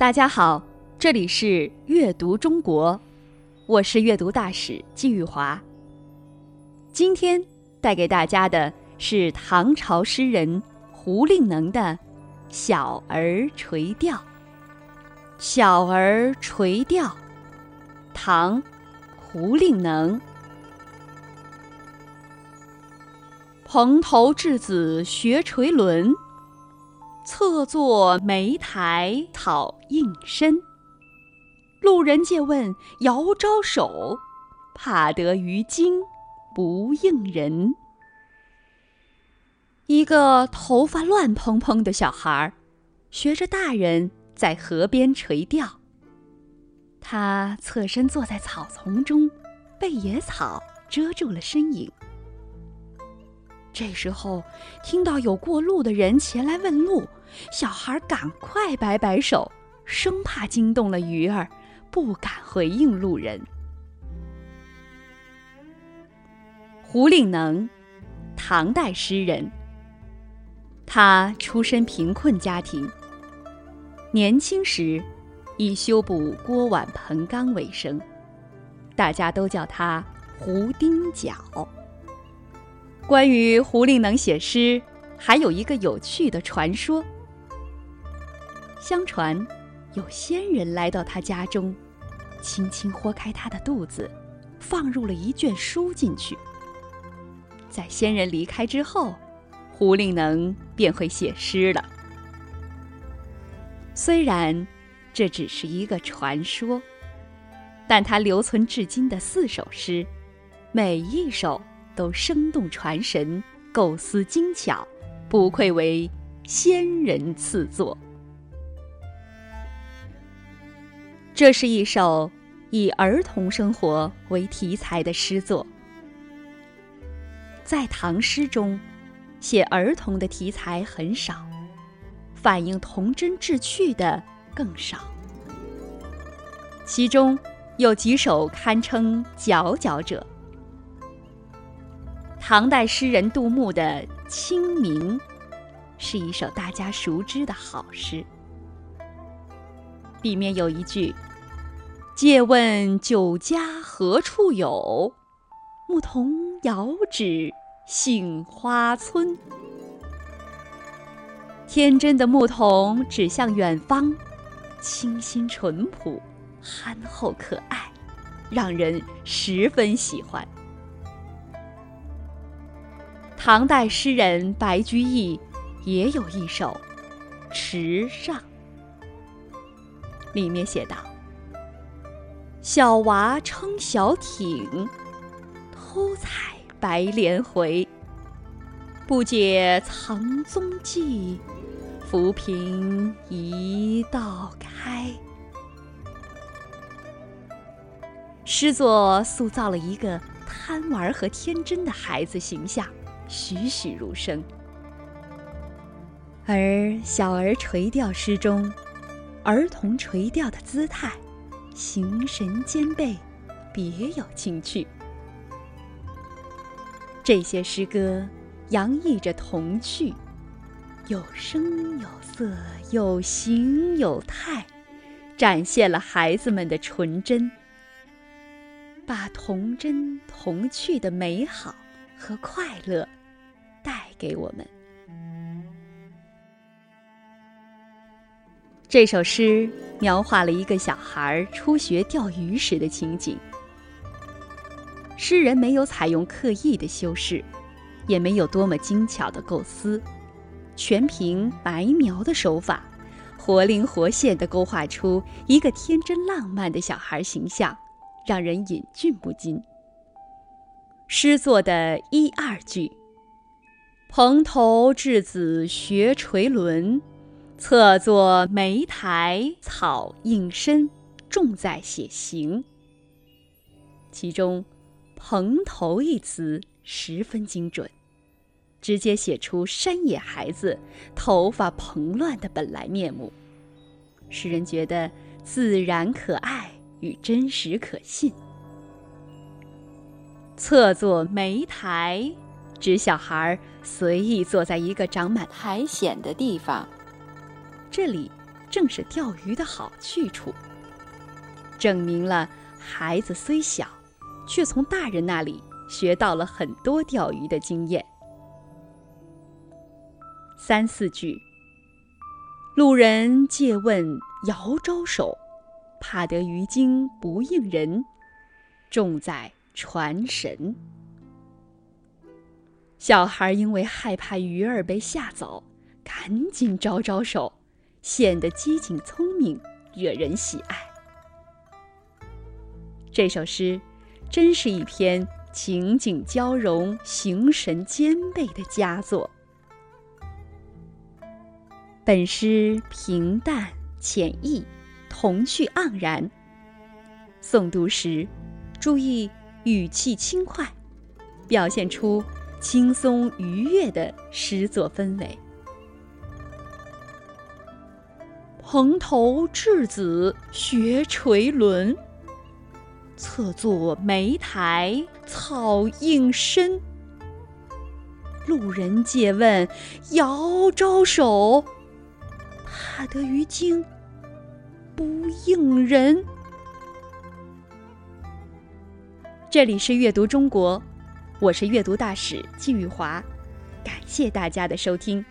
大家好，这里是阅读中国，我是阅读大使季玉华。今天带给大家的是唐朝诗人胡令能的《小儿垂钓》。《小儿垂钓》，唐，胡令能。蓬头稚子学垂纶。侧坐莓苔草映身，路人借问遥招手，怕得鱼惊不应人。一个头发乱蓬蓬的小孩儿，学着大人在河边垂钓。他侧身坐在草丛中，被野草遮住了身影。这时候，听到有过路的人前来问路，小孩赶快摆摆手，生怕惊动了鱼儿，不敢回应路人。胡令能，唐代诗人。他出身贫困家庭，年轻时以修补锅碗盆缸为生，大家都叫他胡丁角。关于胡令能写诗，还有一个有趣的传说。相传，有仙人来到他家中，轻轻豁开他的肚子，放入了一卷书进去。在仙人离开之后，胡令能便会写诗了。虽然这只是一个传说，但他留存至今的四首诗，每一首。都生动传神，构思精巧，不愧为仙人赐作。这是一首以儿童生活为题材的诗作。在唐诗中，写儿童的题材很少，反映童真稚趣的更少。其中有几首堪称佼佼者。唐代诗人杜牧的《清明》，是一首大家熟知的好诗。里面有一句：“借问酒家何处有？牧童遥指杏花村。”天真的牧童指向远方，清新淳朴，憨厚可爱，让人十分喜欢。唐代诗人白居易也有一首《池上》，里面写道：“小娃撑小艇，偷采白莲回。不解藏踪迹，浮萍一道开。”诗作塑造了一个贪玩和天真的孩子形象。栩栩如生，而《小儿垂钓》诗中，儿童垂钓的姿态，形神兼备，别有情趣。这些诗歌洋溢着童趣，有声有色，有形有态，展现了孩子们的纯真，把童真童趣的美好和快乐。带给我们这首诗，描画了一个小孩初学钓鱼时的情景。诗人没有采用刻意的修饰，也没有多么精巧的构思，全凭白描的手法，活灵活现地勾画出一个天真浪漫的小孩形象，让人引俊不禁。诗作的一二句。蓬头稚子学垂纶，侧坐莓苔草映身，重在写形。其中“蓬头”一词十分精准，直接写出山野孩子头发蓬乱的本来面目，使人觉得自然可爱与真实可信。侧坐莓苔。指小孩随意坐在一个长满苔藓的地方，这里正是钓鱼的好去处，证明了孩子虽小，却从大人那里学到了很多钓鱼的经验。三四句。路人借问遥招手，怕得鱼惊不应人，重在传神。小孩因为害怕鱼儿被吓走，赶紧招招手，显得机警聪明，惹人喜爱。这首诗真是一篇情景交融、形神兼备的佳作。本诗平淡浅易，童趣盎然。诵读时，注意语气轻快，表现出轻松愉悦的诗作氛围。蓬头稚子学垂纶，侧坐莓苔草映身。路人借问遥招手。怕得鱼惊，不应人。这里是阅读中国，我是阅读大使季玉华，感谢大家的收听。